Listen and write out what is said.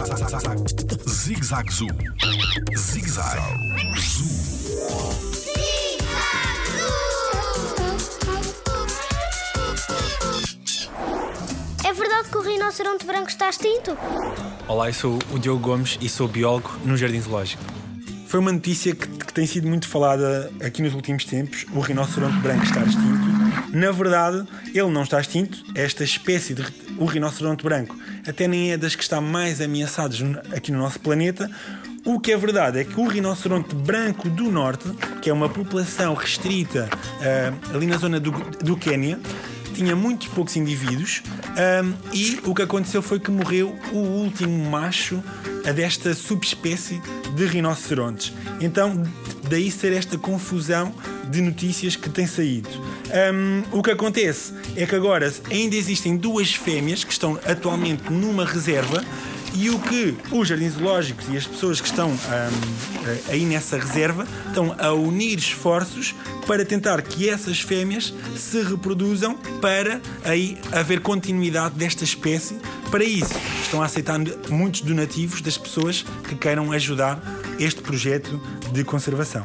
Zig Zag Zoo. Zig Zag Zoo. É verdade que o rinoceronte branco está extinto? Olá, eu sou o Diogo Gomes e sou biólogo no Jardim Zoológico. Foi uma notícia que, que tem sido muito falada aqui nos últimos tempos: o rinoceronte branco está extinto. Na verdade, ele não está extinto. Esta espécie de o rinoceronte branco até nem é das que está mais ameaçadas aqui no nosso planeta. O que é verdade é que o rinoceronte branco do norte, que é uma população restrita ah, ali na zona do, do Quénia, tinha muitos poucos indivíduos ahm, e o que aconteceu foi que morreu o último macho a desta subespécie de rinocerontes. Então, daí ser esta confusão de notícias que tem saído. Ahm, o que acontece é que agora ainda existem duas fêmeas que estão atualmente numa reserva e o que os jardins zoológicos e as pessoas que estão ahm, eh, aí nessa reserva estão a unir esforços para tentar que essas fêmeas se reproduzam para aí haver continuidade desta espécie. Para isso, estão a aceitar muitos donativos das pessoas que queiram ajudar este projeto de conservação.